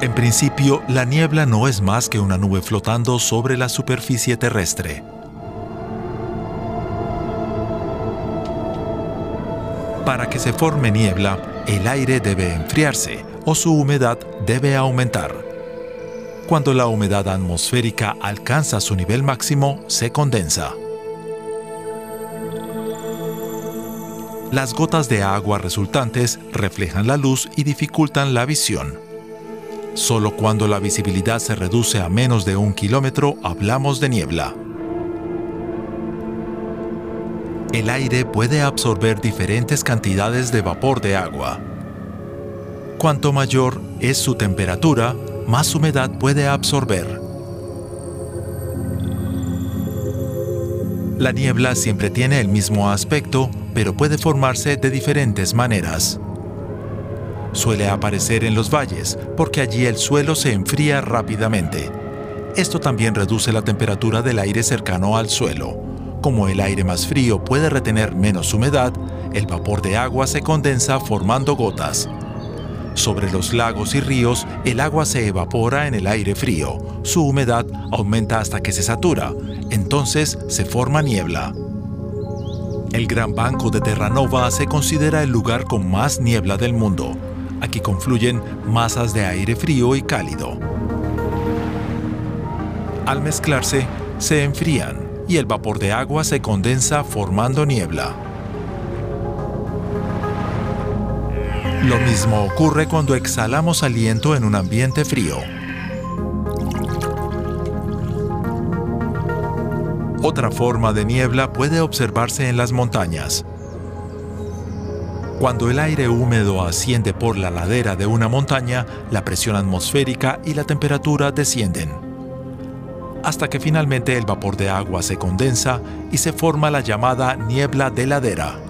En principio, la niebla no es más que una nube flotando sobre la superficie terrestre. Para que se forme niebla, el aire debe enfriarse o su humedad debe aumentar. Cuando la humedad atmosférica alcanza su nivel máximo, se condensa. Las gotas de agua resultantes reflejan la luz y dificultan la visión. Solo cuando la visibilidad se reduce a menos de un kilómetro hablamos de niebla. El aire puede absorber diferentes cantidades de vapor de agua. Cuanto mayor es su temperatura, más humedad puede absorber. La niebla siempre tiene el mismo aspecto, pero puede formarse de diferentes maneras. Suele aparecer en los valles porque allí el suelo se enfría rápidamente. Esto también reduce la temperatura del aire cercano al suelo. Como el aire más frío puede retener menos humedad, el vapor de agua se condensa formando gotas. Sobre los lagos y ríos, el agua se evapora en el aire frío. Su humedad aumenta hasta que se satura. Entonces se forma niebla. El Gran Banco de Terranova se considera el lugar con más niebla del mundo. Aquí confluyen masas de aire frío y cálido. Al mezclarse, se enfrían y el vapor de agua se condensa formando niebla. Lo mismo ocurre cuando exhalamos aliento en un ambiente frío. Otra forma de niebla puede observarse en las montañas. Cuando el aire húmedo asciende por la ladera de una montaña, la presión atmosférica y la temperatura descienden, hasta que finalmente el vapor de agua se condensa y se forma la llamada niebla de ladera.